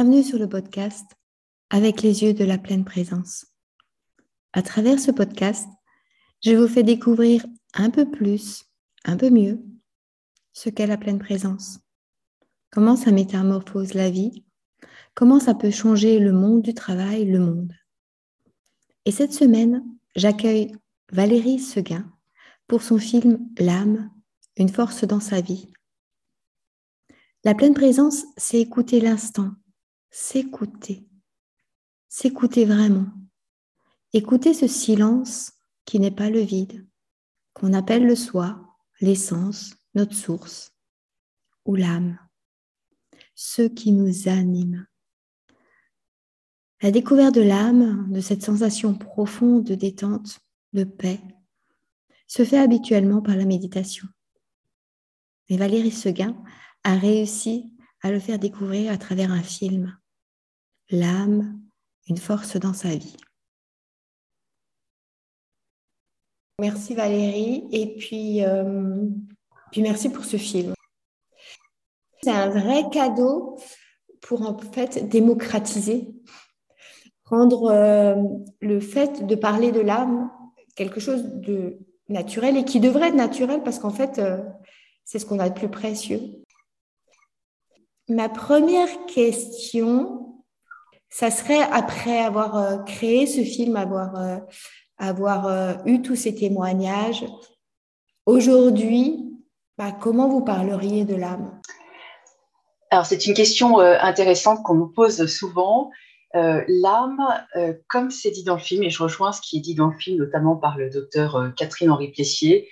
Bienvenue sur le podcast Avec les yeux de la pleine présence. À travers ce podcast, je vous fais découvrir un peu plus, un peu mieux, ce qu'est la pleine présence. Comment ça métamorphose la vie, comment ça peut changer le monde du travail, le monde? Et cette semaine, j'accueille Valérie Seguin pour son film L'âme, une force dans sa vie. La pleine présence, c'est écouter l'instant, s'écouter, s'écouter vraiment, écouter ce silence qui n'est pas le vide, qu'on appelle le soi, l'essence, notre source, ou l'âme, ce qui nous anime. La découverte de l'âme, de cette sensation profonde de détente, de paix, se fait habituellement par la méditation. Mais Valérie Seguin a réussi à le faire découvrir à travers un film. L'âme, une force dans sa vie. Merci Valérie et puis, euh, puis merci pour ce film. C'est un vrai cadeau pour en fait démocratiser, rendre euh, le fait de parler de l'âme quelque chose de naturel et qui devrait être naturel parce qu'en fait, euh, c'est ce qu'on a de plus précieux. Ma première question, ça serait après avoir euh, créé ce film, avoir, euh, euh, eu tous ces témoignages, aujourd'hui, bah, comment vous parleriez de l'âme? Alors c'est une question intéressante qu'on nous pose souvent. l'âme, comme c'est dit dans le film, et je rejoins ce qui est dit dans le film, notamment par le docteur Catherine-Henri Plessier,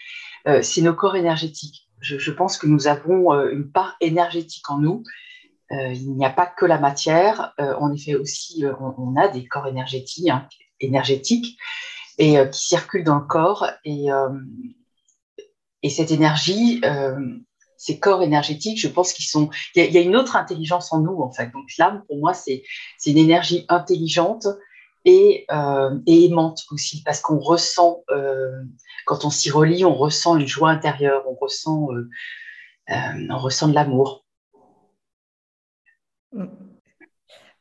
c'est nos corps énergétiques. Je, pense que nous avons une part énergétique en nous il n'y a pas que la matière, euh, en effet aussi, euh, on, a des corps énergétiques, hein, énergétiques et qui circulent dans le corps. Et, et cette énergie, ces corps énergétiques, je pense qu'ils sont. Il y, a une autre intelligence en nous, en fait. Donc l'âme, pour moi, c'est une énergie intelligente et, et aimante aussi, parce qu'on ressent, quand on s'y relie, on ressent une joie intérieure, on ressent, on ressent de l'amour.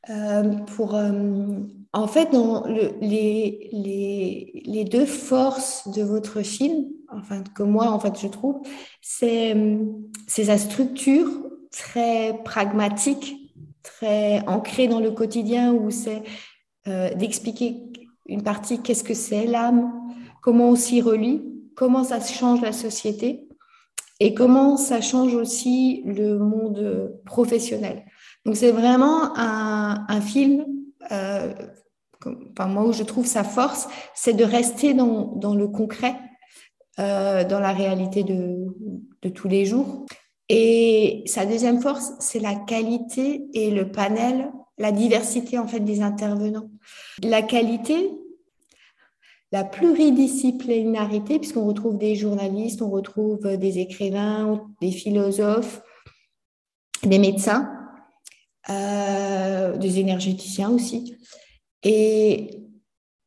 Euh, pour, euh, en fait, dans le, les, les, les, deux forces de votre film, enfin que moi, en fait, je trouve, c'est sa structure très pragmatique, très ancrée dans le quotidien, où c'est euh, d'expliquer une partie qu'est-ce que c'est l'âme, comment on s'y relie, comment ça change la société et comment ça change aussi le monde professionnel. Donc c'est vraiment un, film, euh, enfin, moi où je trouve sa force, c'est de rester dans, le concret, euh, dans la réalité de, tous les jours. Et sa deuxième force, c'est la qualité et le panel, la diversité en fait des intervenants. La qualité, la pluridisciplinarité, puisqu'on retrouve des journalistes, on retrouve des écrivains, des philosophes, des médecins euh, des énergéticiens aussi. Et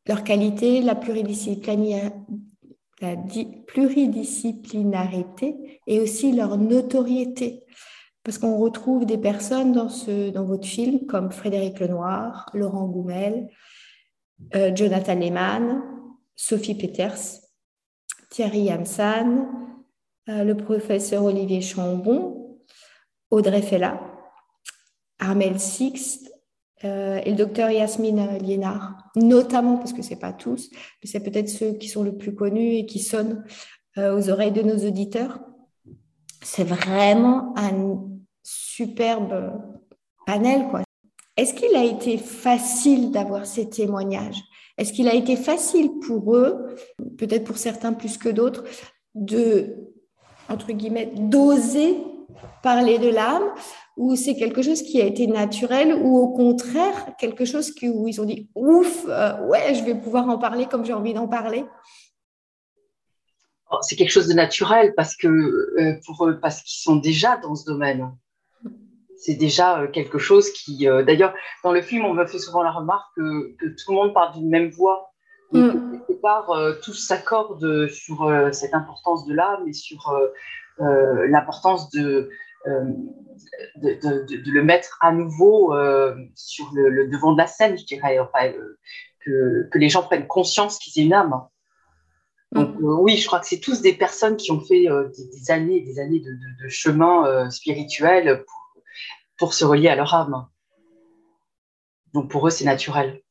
leur qualité, la, pluridisciplinarité et aussi leur notoriété. Parce qu'on retrouve des personnes dans votre film comme Frédéric Lenoir, Laurent Goumel, euh, Jonathan Lehmann, Sophie Peters, Thierry Hamsan, euh, le professeur Olivier Chambon, Audrey Fella, Armel Sixt euh, et le docteur Yasmine Liénard, notamment parce que ce n'est pas tous, mais c'est peut-être ceux qui sont le plus connus et qui sonnent euh, aux oreilles de nos auditeurs. C'est vraiment un superbe panel. Est-ce qu'il a été facile d'avoir ces témoignages? Est-ce qu'il a été facile pour eux, peut-être pour certains plus que d'autres, de, entre guillemets, d'oser parler de l'âme ou c'est quelque chose qui a été naturel ou au contraire quelque chose où ils ont dit ouf, euh, ouais, je vais pouvoir en parler comme j'ai envie d'en parler oh, C'est quelque chose de naturel parce que euh, pour eux, parce qu'ils sont déjà dans ce domaine. C'est déjà euh, quelque chose qui, d'ailleurs, dans le film, on me fait souvent la remarque que, tout le monde parle d'une même voix. Donc, mm. quelque part, tous s'accordent sur cette importance de l'âme et sur l'importance de, de, le mettre à nouveau sur le, devant de la scène, je dirais, enfin, que, que, les gens prennent conscience qu'ils aient une âme. Donc oui, je crois que c'est tous des personnes qui ont fait des, années et des années de, chemin spirituel pour, pour, se relier à leur âme. Donc pour eux, c'est naturel.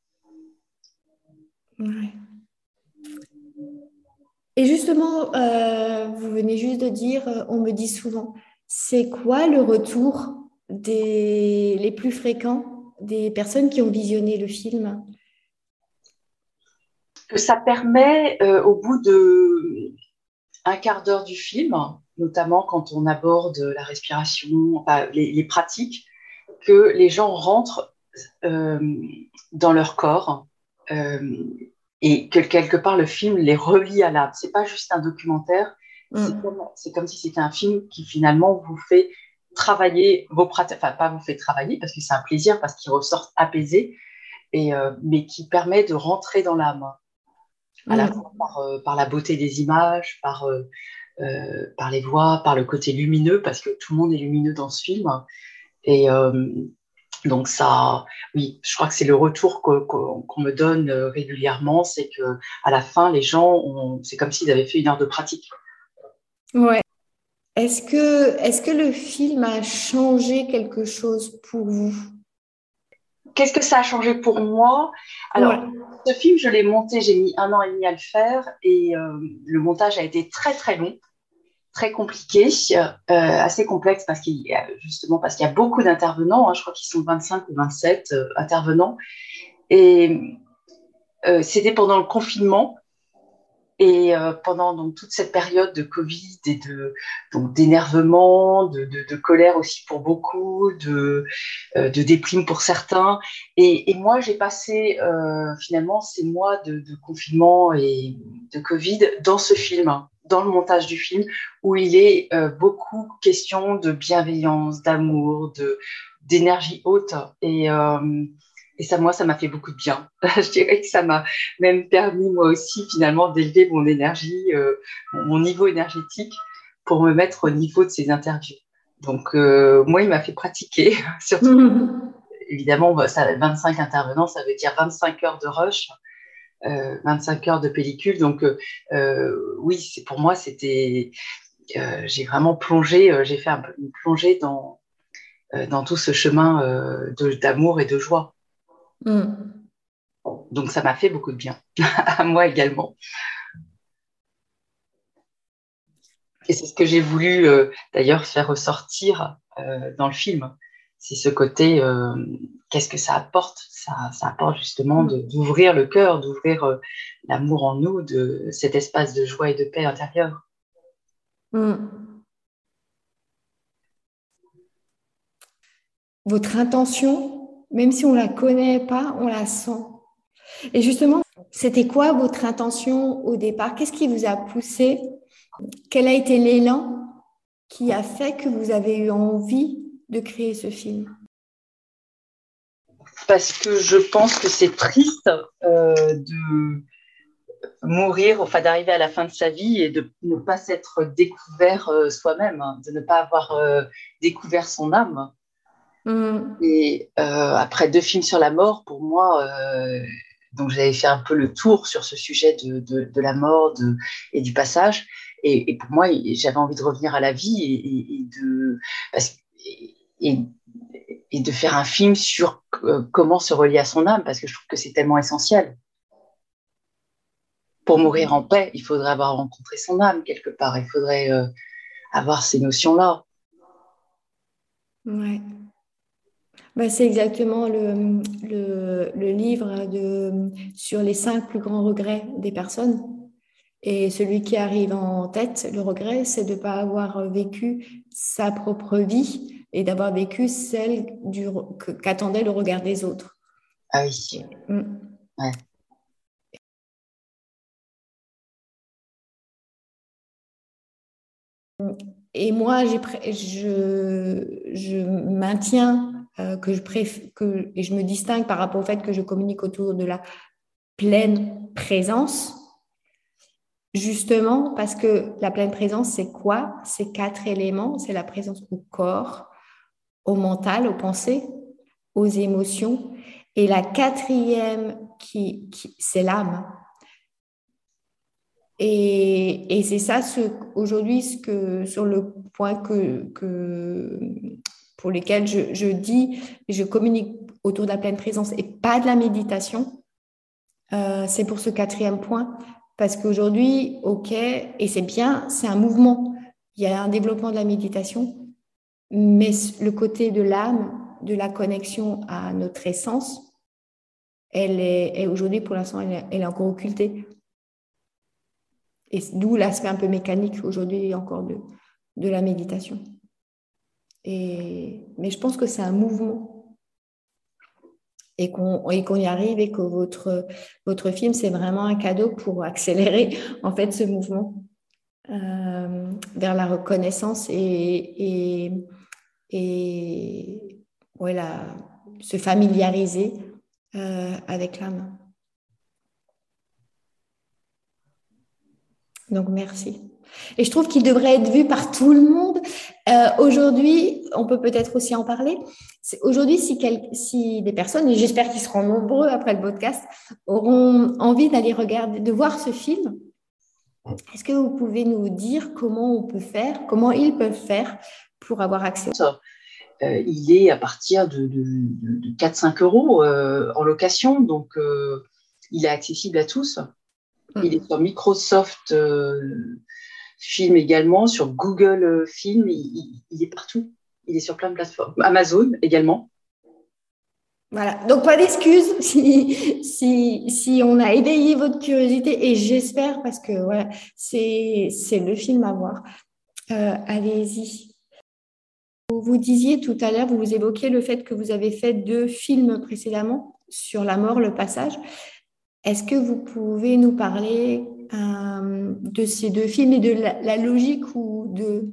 Et justement, euh, vous venez juste de dire, euh, on me dit souvent, c'est quoi le retour des, les plus fréquents des personnes qui ont visionné le film? Que ça permet, euh, au bout de un quart d'heure du film, notamment quand on aborde la respiration, les, pratiques, que les gens rentrent dans leur corps et que quelque part le film les relie à l'âme. C'est pas juste un documentaire, mm. c'est comme, si c'était un film qui finalement vous fait travailler vos pratiques, enfin pas vous fait travailler parce que c'est un plaisir, parce qu'il ressort apaisé, et, euh, mais qui permet de rentrer dans l'âme, à la mm. fois par, euh, par, la beauté des images, par, euh, par les voix, par le côté lumineux, parce que tout le monde est lumineux dans ce film. Et, donc ça, oui, je crois que c'est le retour qu'on me donne régulièrement, c'est que à la fin, les gens, c'est comme s'ils avaient fait une heure de pratique. Ouais. Est-ce que, est que le film a changé quelque chose pour vous? Qu'est-ce que ça a changé pour moi? Alors, ce film, je l'ai monté, j'ai mis un an et demi à le faire et euh, le montage a été très très long très compliqué, euh, assez complexe parce qu'il y a, justement parce qu'il y a beaucoup d'intervenants. Hein, je crois qu'ils sont 25 ou 27 euh, intervenants. Et c'était pendant le confinement et pendant donc toute cette période de Covid et de donc d'énervement, de, colère aussi pour beaucoup, de, de déprime pour certains. Et, moi, j'ai passé finalement ces mois de, confinement et de Covid dans ce film dans le montage du film où il est euh, beaucoup question de bienveillance, d'amour, de d'énergie haute et euh, et ça moi ça m'a fait beaucoup de bien. je dirais que ça m'a même permis moi aussi finalement d'élever mon énergie, euh, mon niveau énergétique pour me mettre au niveau de ces interviews. Donc moi il m'a fait pratiquer surtout évidemment bah, ça 25 intervenants ça veut dire 25 heures de rush 25 euh, heures de pellicule. Donc euh, euh, oui, c'est pour moi c'était j'ai vraiment plongé, j'ai fait un, une plongée dans dans tout ce chemin d'amour et de joie. Mm. Donc ça m'a fait beaucoup de bien, à moi également. Et c'est ce que j'ai voulu d'ailleurs faire ressortir dans le film c'est ce côté, euh, qu'est-ce que ça apporte? Ça, apporte justement d'ouvrir le cœur, d'ouvrir euh, l'amour en nous, de cet espace de joie et de paix intérieure. Mm. Votre intention, même si on la connaît pas, on la sent. Et justement, c'était quoi votre intention au départ? Qu'est-ce qui vous a poussé? Quel a été l'élan qui a fait que vous avez eu envie de créer ce film? Parce que je pense que c'est triste euh, de mourir, enfin d'arriver à la fin de sa vie et de ne pas s'être découvert euh, soi-même, hein, de ne pas avoir euh, découvert son âme. Mm. Et après deux films sur la mort, pour moi, donc j'avais fait un peu le tour sur ce sujet de, de, la mort et du passage. Et, pour moi, j'avais envie de revenir à la vie et, de parce, et, et, de faire un film sur euh, comment se relier à son âme, parce que je trouve que c'est tellement essentiel. Pour mourir en paix, il faudrait avoir rencontré son âme quelque part, il faudrait euh, avoir ces notions-là. Ouais. Bah, c'est exactement le, le, le, livre de, sur les cinq plus grands regrets des personnes. Et celui qui arrive en tête, le regret, c'est de ne pas avoir vécu sa propre vie et d'avoir vécu celle qu'attendait le regard des autres. Ah oui. Mm. Ouais. Et moi, je, je maintiens euh, que je que, et je me distingue par rapport au fait que je communique autour de la pleine présence. justement parce que la pleine présence, c'est quoi? C'est quatre éléments. C'est la présence au corps, au mental, aux pensées, aux émotions. Et la quatrième, qui, c'est l'âme. Et, c'est ça aujourd'hui ce que, sur le point que, que pour lesquels je, je dis, je communique autour de la pleine présence et pas de la méditation. Euh, c'est pour ce quatrième point. Parce qu'aujourd'hui, OK, et c'est bien, c'est un mouvement. Il y a un développement de la méditation, mais le côté de l'âme, de la connexion à notre essence, elle est, aujourd'hui, pour l'instant, elle, est encore occultée. Et d'où l'aspect un peu mécanique aujourd'hui encore de la méditation. Et, mais je pense que c'est un mouvement et qu'on y arrive et que votre, votre film, c'est vraiment un cadeau pour accélérer en fait ce mouvement euh, vers la reconnaissance et, et, et voilà, se familiariser euh, avec l'âme. Donc merci. Et je trouve qu'il devrait être vu par tout le monde. Euh, aujourd'hui, on peut peut-être aussi en parler. Aujourd'hui, si, si, des personnes, et j'espère qu'ils seront nombreux après le podcast, auront envie d'aller regarder, de voir ce film, est-ce que vous pouvez nous dire comment on peut faire, comment ils peuvent faire pour avoir accès euh, Il est à partir de, de, 4-5 euros euh, en location, donc il est accessible à tous. Il est sur Microsoft Film également, sur Google euh, Film, il, est partout. Il est sur plein de plateformes. Amazon également. Voilà, donc pas d'excuses si, si, si, on a éveillé votre curiosité et j'espère parce que c'est le film à voir. Euh, allez-y. Vous disiez tout à l'heure, vous vous évoquiez le fait que vous avez fait deux films précédemment sur la mort, le passage. Est-ce que vous pouvez nous parler euh, de ces deux films et de la, logique ou de,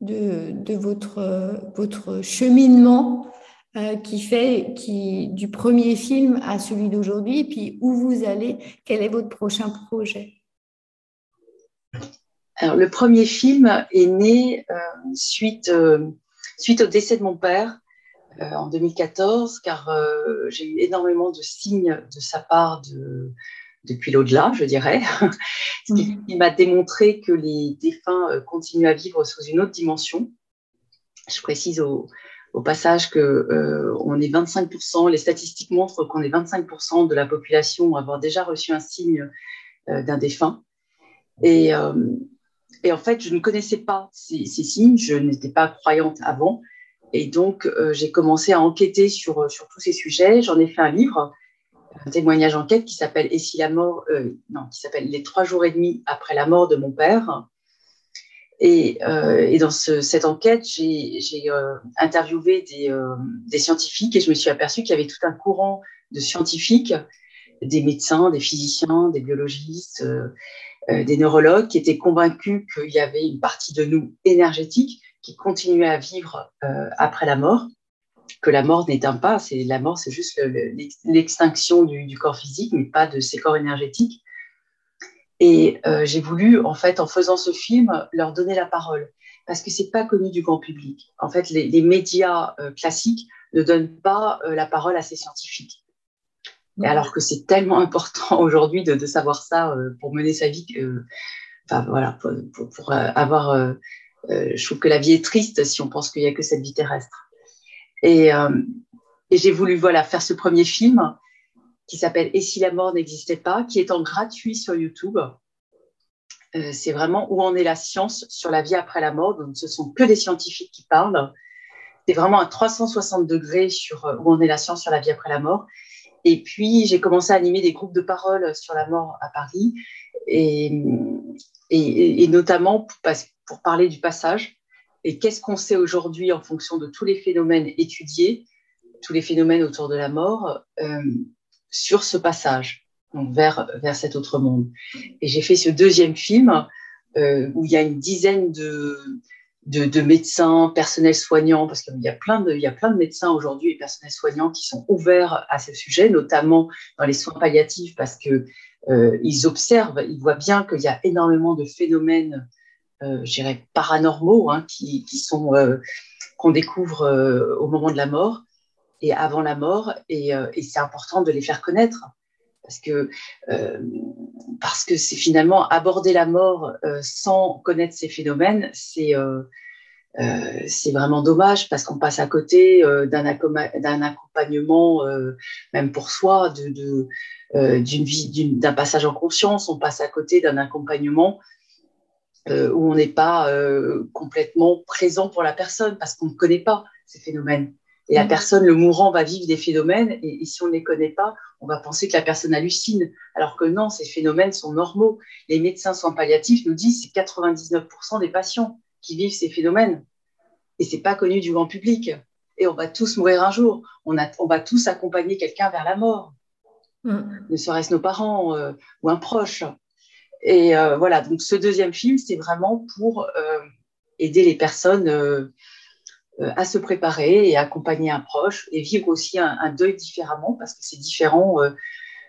de, votre, votre cheminement euh, qui fait qui, du premier film à celui d'aujourd'hui, et puis où vous allez, quel est votre prochain projet? Alors, le premier film est né euh, suite, suite au décès de mon père. en 2014, car j'ai eu énormément de signes de sa part de, depuis l'au-delà, je dirais, ce qui, mhm. m'a démontré que les défunts euh, continuent à vivre sous une autre dimension. Je précise au, passage que euh, on est 25%, les statistiques montrent qu'on est 25% de la population à avoir déjà reçu un signe euh, d'un défunt. Et, et, en fait, je ne connaissais pas ces, ces signes, je n'étais pas croyante avant. Et donc, j'ai commencé à enquêter sur, sur tous ces sujets. J'en ai fait un livre un témoignage enquête qui s'appelle Et si la mort, euh, non, qui s'appelle Les trois jours et demi après la mort de mon père. Et, euh, dans ce, cette enquête, j'ai euh, interviewé des, des, scientifiques et je me suis aperçue qu'il y avait tout un courant de scientifiques, des médecins, des physiciens, des biologistes, des neurologues qui étaient convaincus qu'il y avait une partie de nous énergétique qui continuait à vivre après la mort que la mort n'éteint pas. C'est la mort, c'est juste l'extinction du, corps physique, mais pas de ses corps énergétiques. Et euh, j'ai voulu, en fait, en faisant ce film, leur donner la parole, parce que c'est pas connu du grand public. En fait, les, médias euh, classiques ne donnent pas euh, la parole à ces scientifiques. Et alors que c'est tellement important aujourd'hui de, savoir ça pour mener sa vie. enfin voilà, pour, pour avoir. je trouve que la vie est triste si on pense qu'il y a que cette vie terrestre. Euh, et, j'ai voulu voilà, faire ce premier film qui s'appelle Et si la mort n'existait pas, qui est en gratuit sur YouTube. Euh, c'est vraiment où en est la science sur la vie après la mort. Donc, ce sont que des scientifiques qui parlent. C'est vraiment un 360 degrés sur euh, où en est la science sur la vie après la mort. Et puis, j'ai commencé à animer des groupes de parole sur la mort à Paris, et, et, notamment pour, parler du passage, et qu'est-ce qu'on sait aujourd'hui en fonction de tous les phénomènes étudiés, tous les phénomènes autour de la mort, euh, sur ce passage, vers, vers cet autre monde. Et j'ai fait ce deuxième film euh, où il y a une dizaine de, de, médecins, personnels soignants, parce qu'il y a plein de, y a plein de médecins aujourd'hui et personnels soignants qui sont ouverts à ce sujet, notamment dans les soins palliatifs, parce que ils observent, ils voient bien qu'il y a énormément de phénomènes, dirais, paranormaux hein, qui, qui, sont qu'on découvre au moment de la mort et avant la mort, et, c'est important de les faire connaître parce que euh, parce que c'est finalement aborder la mort euh, sans connaître ces phénomènes, c'est euh, c'est vraiment dommage parce qu'on passe à côté d'un accompagnement, même pour soi, de, d'une vie, d'un passage en conscience. On passe à côté d'un accompagnement où on n'est pas complètement présent pour la personne parce qu'on ne connaît pas ces phénomènes. Et la mm. personne, le mourant, va vivre des phénomènes, et, si on ne les connaît pas, on va penser que la personne hallucine, alors que non, ces phénomènes sont normaux. Les médecins soins palliatifs nous disent que c'est 99% des patients qui vivent ces phénomènes, et c'est pas connu du grand public. Et on va tous mourir un jour. On, a, on va tous accompagner quelqu'un vers la mort, mm. ne serait-ce nos parents euh, ou un proche. Et euh, voilà, donc ce deuxième film, c'est vraiment pour euh, aider les personnes euh, à se préparer et accompagner un proche et vivre aussi un, deuil différemment parce que c'est différent euh,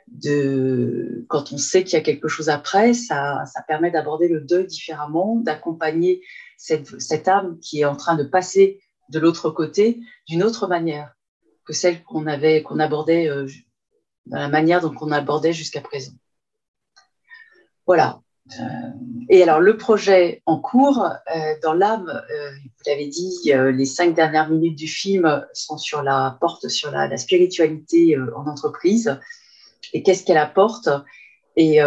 de quand on sait qu'il y a quelque chose après, ça, ça permet d'aborder le deuil différemment, d'accompagner cette, cette, âme qui est en train de passer de l'autre côté d'une autre manière que celle qu'on avait qu'on abordait euh, dans la manière dont on abordait jusqu'à présent. Voilà. Euh, et alors, le projet en cours, euh, dans l'âme, euh, vous l'avez dit, les cinq dernières minutes du film sont sur la porte sur la, spiritualité en entreprise et qu'est-ce qu'elle apporte? Et,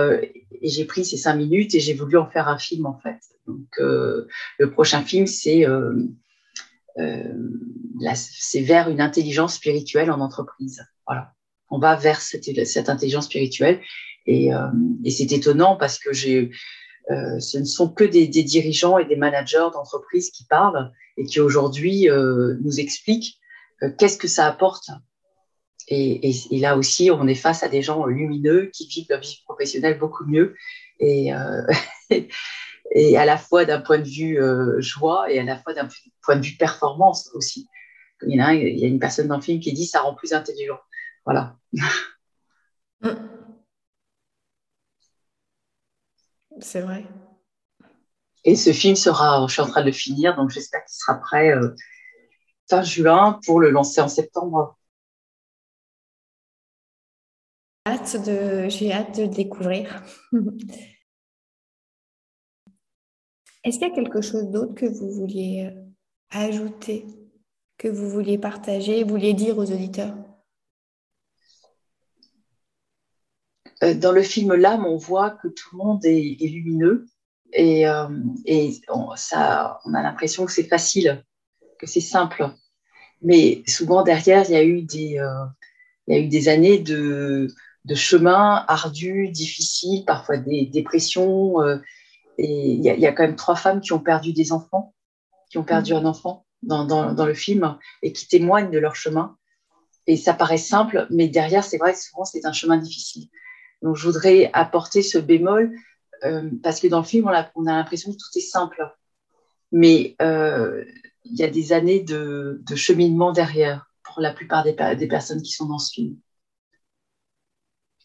j'ai pris ces cinq minutes et j'ai voulu en faire un film en fait. Donc, le prochain film, c'est vers une intelligence spirituelle en entreprise. Voilà, on va vers cette intelligence spirituelle euh, et, c'est étonnant parce que euh, ce ne sont que des, dirigeants et des managers d'entreprises qui parlent et qui aujourd'hui euh, nous expliquent qu'est-ce que ça apporte. Et, là aussi, on est face à des gens lumineux qui vivent leur vie professionnelle beaucoup mieux. Et, et à la fois d'un point de vue joie et à la fois d'un point de vue performance aussi. Il y, a, il y a une personne dans le film qui dit ça rend plus intelligent. Voilà. Mm. C'est vrai. Et ce film sera, je suis en train de le finir, donc j'espère qu'il sera prêt euh, fin juin pour le lancer en septembre. J'ai hâte de le découvrir. Est-ce qu'il y a quelque chose d'autre que vous vouliez euh, ajouter, que vous vouliez partager, vous vouliez dire aux auditeurs Euh, dans le film L'âme, on voit que tout le monde est, lumineux et, euh, on, ça, on a l'impression que c'est facile, que c'est simple. Mais souvent derrière, il y a eu des, euh, il y a eu des années de, de chemin ardu, difficile, parfois des dépressions. et il y, a, il y, a, quand même trois femmes qui ont perdu des enfants, qui ont perdu un enfant dans, dans, dans le film et qui témoignent de leur chemin. Et ça paraît simple, mais derrière, c'est vrai que souvent, c'est un chemin difficile. Donc, je voudrais apporter ce bémol euh, parce que dans le film, on a, l'impression que tout est simple. Mais euh, il y a des années de, cheminement derrière pour la plupart des, personnes qui sont dans ce film.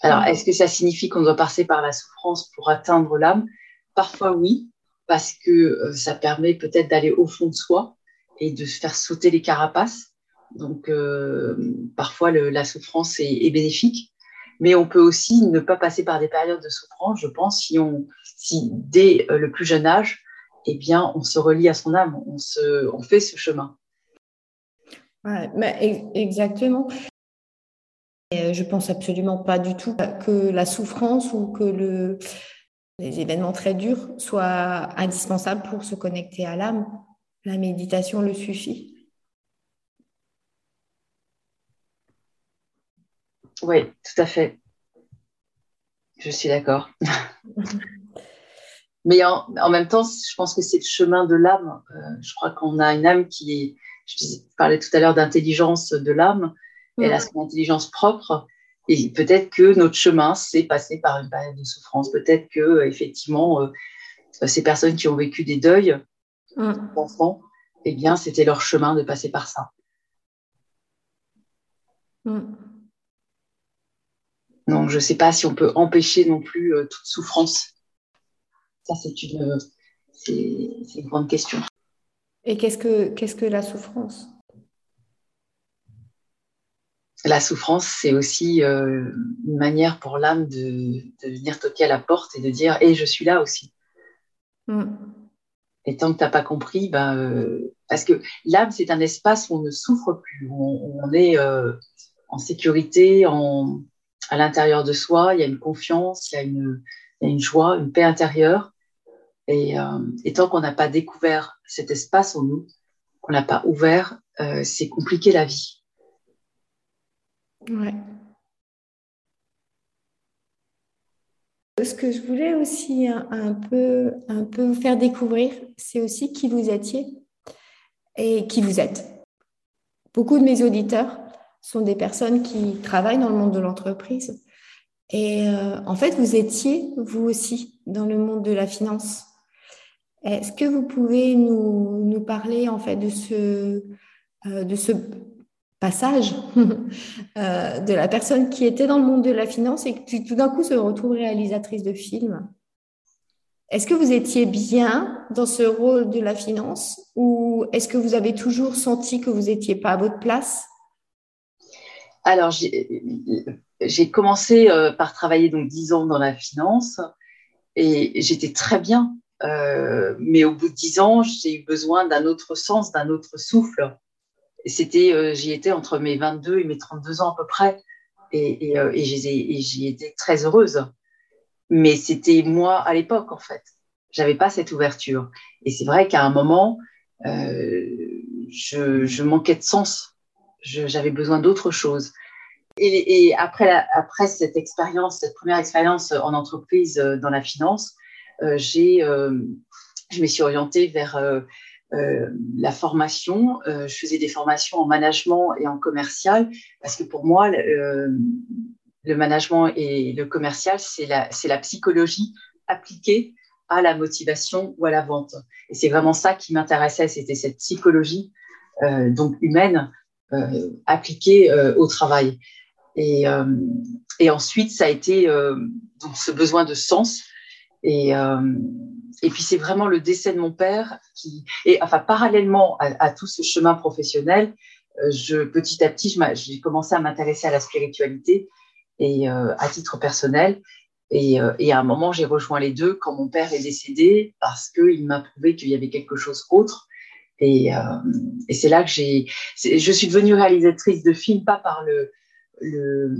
Alors, est-ce que ça signifie qu'on doit passer par la souffrance pour atteindre l'âme? Parfois oui, parce que euh, ça permet peut-être d'aller au fond de soi et de se faire sauter les carapaces. Donc, parfois, la souffrance est bénéfique. Mais on peut aussi ne pas passer par des périodes de souffrance, je pense, si, on, si dès euh, le plus jeune âge, eh bien, on se relie à son âme, on, se, fait ce chemin. Ouais, exactement. Et je pense absolument pas du tout que la souffrance ou que le, les événements très durs soient indispensables pour se connecter à l'âme. La méditation le suffit. Oui, tout à fait. Je suis d'accord. Mais en, même temps, je pense que c'est le chemin de l'âme. Euh, je crois qu'on a une âme qui est. Je parlais tout à l'heure d'intelligence de l'âme. Elle a son intelligence propre. Et peut-être que notre chemin, c'est passer par une période de souffrance. Peut-être que, effectivement, euh, ces personnes qui ont vécu des deuils mm. d'enfants, eh bien, c'était leur chemin de passer par ça. Mm. Donc, je ne sais pas si on peut empêcher non plus euh, toute souffrance. Ça, c'est une, c'est, une grande question. Et qu'est-ce que, qu'est-ce que la souffrance? La souffrance, c'est aussi euh, une manière pour l'âme de, venir toquer à la porte et de dire Et je suis là aussi. Mm. Et tant que tu n'as pas compris, ben, euh, parce que l'âme, c'est un espace où on ne souffre plus, où on, est en sécurité, en, à l'intérieur de soi, il y a une confiance, il y a une, une joie, une paix intérieure. Et, euh, tant qu'on n'a pas découvert cet espace en nous, qu'on n'a pas ouvert, euh, c'est compliqué la vie. Ouais. Ce que je voulais aussi un, peu, un peu vous faire découvrir, c'est aussi qui vous étiez et qui vous êtes. Beaucoup de mes auditeurs sont des personnes qui travaillent dans le monde de l'entreprise. Et euh, en fait, vous étiez, vous aussi, dans le monde de la finance. Est-ce que vous pouvez nous, parler en fait de ce, euh, passage euh, de la personne qui était dans le monde de la finance et qui tout d'un coup se retrouve réalisatrice de films? Est-ce que vous étiez bien dans ce rôle de la finance ou est-ce que vous avez toujours senti que vous n'étiez pas à votre place? Alors, j'ai commencé euh, par travailler donc dix ans dans la finance et j'étais très bien. Euh, mais au bout de dix ans, j'ai eu besoin d'un autre sens, d'un autre souffle. C'était, euh, j'y étais entre mes 22 et mes 32 ans à peu près, et, et, et j'y étais très heureuse. Mais c'était moi à l'époque en fait. J'avais pas cette ouverture. Et c'est vrai qu'à un moment, je, je manquais de sens j'avais besoin d'autre chose. Et, après, après cette expérience, cette première expérience en entreprise euh, dans la finance, euh, j'ai, euh, je me suis orientée vers la formation. je faisais des formations en management et en commercial parce que pour moi, le, management et le commercial, c'est la, la psychologie appliquée à la motivation ou à la vente. Et c'est vraiment ça qui m'intéressait, c'était cette psychologie donc humaine euh, appliqué euh, au travail. Et, euh, et, ensuite, ça a été donc ce besoin de sens. Et, et puis, c'est vraiment le décès de mon père qui, et enfin, parallèlement à, tout ce chemin professionnel, je, petit à petit, j'ai commencé à m'intéresser à la spiritualité et à titre personnel. Et, et, à un moment, j'ai rejoint les deux quand mon père est décédé parce qu'il m'a prouvé qu'il y avait quelque chose autre et, euh, et c'est là que j'ai, je suis devenue réalisatrice de films, pas par le, le,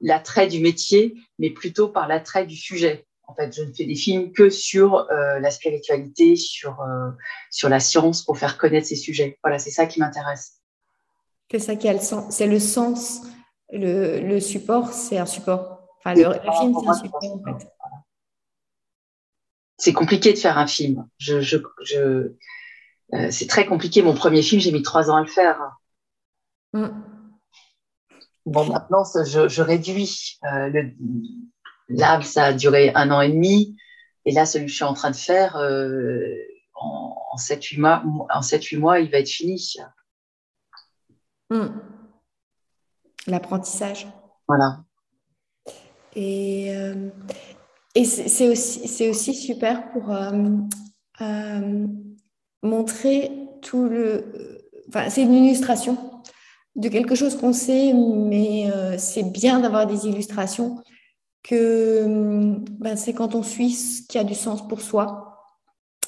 l'attrait du métier, mais plutôt par l'attrait du sujet. En fait, je ne fais des films que sur euh, la spiritualité, sur, euh, sur la science, pour faire connaître ces sujets. Voilà, c'est ça qui m'intéresse. C'est ça qui a le sens. C'est le sens. Le, le support, c'est un support. Enfin, le, film, c'est un support, en fait. C'est compliqué de faire un film. Je, je, je, euh, c'est très compliqué. Mon premier film, j'ai mis trois ans à le faire. Mm. Bon, maintenant, je, réduis. Euh, là, ça a duré un an et demi. Et là, celui que je suis en train de faire, euh, en, en 7-8 mois, en mois, il va être fini. Mm. L'apprentissage. Voilà. Et, et c'est aussi, aussi super pour montrer tout le... Enfin, c'est une illustration de quelque chose qu'on sait, mais euh, c'est bien d'avoir des illustrations que ben, c'est quand on suit ce qui a du sens pour soi,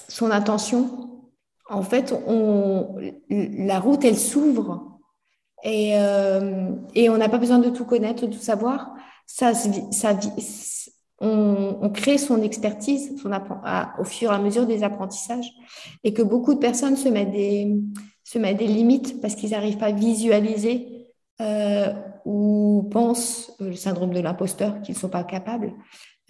son attention. En fait, on, la route, elle s'ouvre et, euh, et on n'a pas besoin de tout connaître, de tout savoir. Ça, ça, on, crée son expertise son au fur et à mesure des apprentissages et que beaucoup de personnes se mettent des, se mettent des limites parce qu'ils n'arrivent pas à visualiser euh, ou pensent euh, le syndrome de l'imposteur qu'ils ne sont pas capables.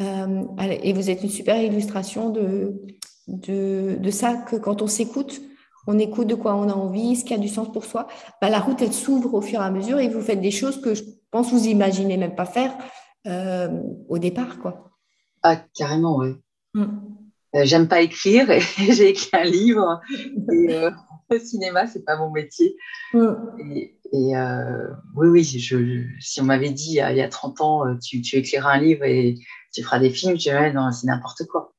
Euh, et vous êtes une super illustration de, de, de ça, que quand on s'écoute, on écoute de quoi on a envie, ce qui a du sens pour soi, bah, la route, elle s'ouvre au fur et à mesure et vous faites des choses que je pense vous imaginez même pas faire euh, au départ, quoi. Ah, carrément, oui. Mm. Euh, j'aime pas écrire et j'ai écrit un livre. Et, euh, le cinéma, c'est pas mon métier. Mm. Et oui, oui, je, si on m'avait dit il y a 30 ans, tu, tu, écriras un livre et tu feras des films, je dirais non, c'est n'importe quoi.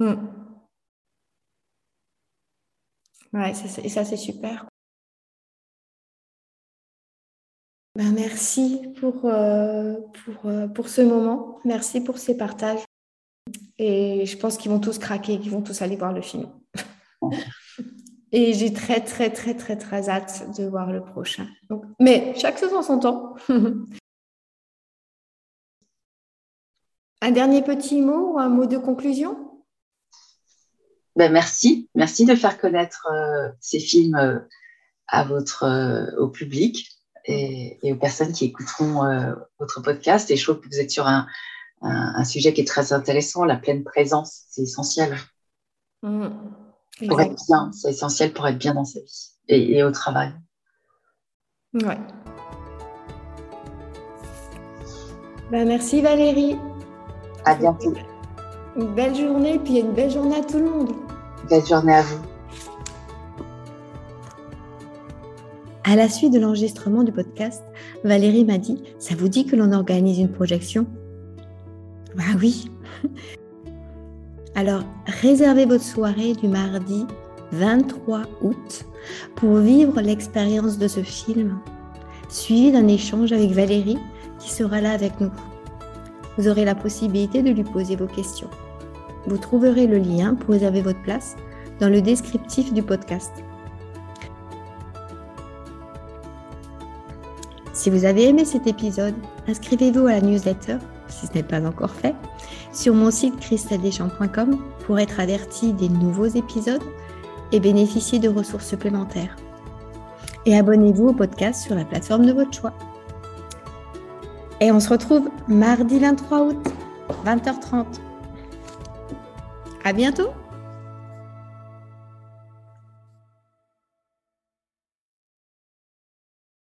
Mm. Ouais, et ça, c'est super. Ben, merci pour, euh, pour, pour ce moment. Merci pour ces partages. Et je pense qu'ils vont tous craquer, qu'ils vont tous aller voir le film. Et j'ai très, très, très, très, très hâte de voir le prochain. Donc, mais chaque chose en son temps. un dernier petit mot ou un mot de conclusion? Ben, Merci. Merci de faire connaître euh, ces films euh, à votre, euh, au public et, aux personnes qui écouteront votre podcast. Et je trouve que vous êtes sur un, un, sujet qui est très intéressant, la pleine présence. C'est essentiel. Mmh. Pour être bien, c'est essentiel pour être bien dans sa vie et, au travail. Ouais. Ben, merci Valérie. À bientôt. Une belle journée, puis une belle journée à tout le monde. Belle journée à vous. À la suite de l'enregistrement du podcast, Valérie m'a dit Ça vous dit que l'on organise une projection? Bah oui alors, réservez votre soirée du mardi 23 août pour vivre l'expérience de ce film, suivi d'un échange avec Valérie qui sera là avec nous. Vous aurez la possibilité de lui poser vos questions. Vous trouverez le lien pour réserver votre place dans le descriptif du podcast. Si vous avez aimé cet épisode, inscrivez-vous à la newsletter si ce n'est pas encore fait sur mon site christadeschamps.com pour être averti des nouveaux épisodes et bénéficier de ressources supplémentaires. Et abonnez-vous au podcast sur la plateforme de votre choix. Et on se retrouve mardi 23 août, 20h30. À bientôt!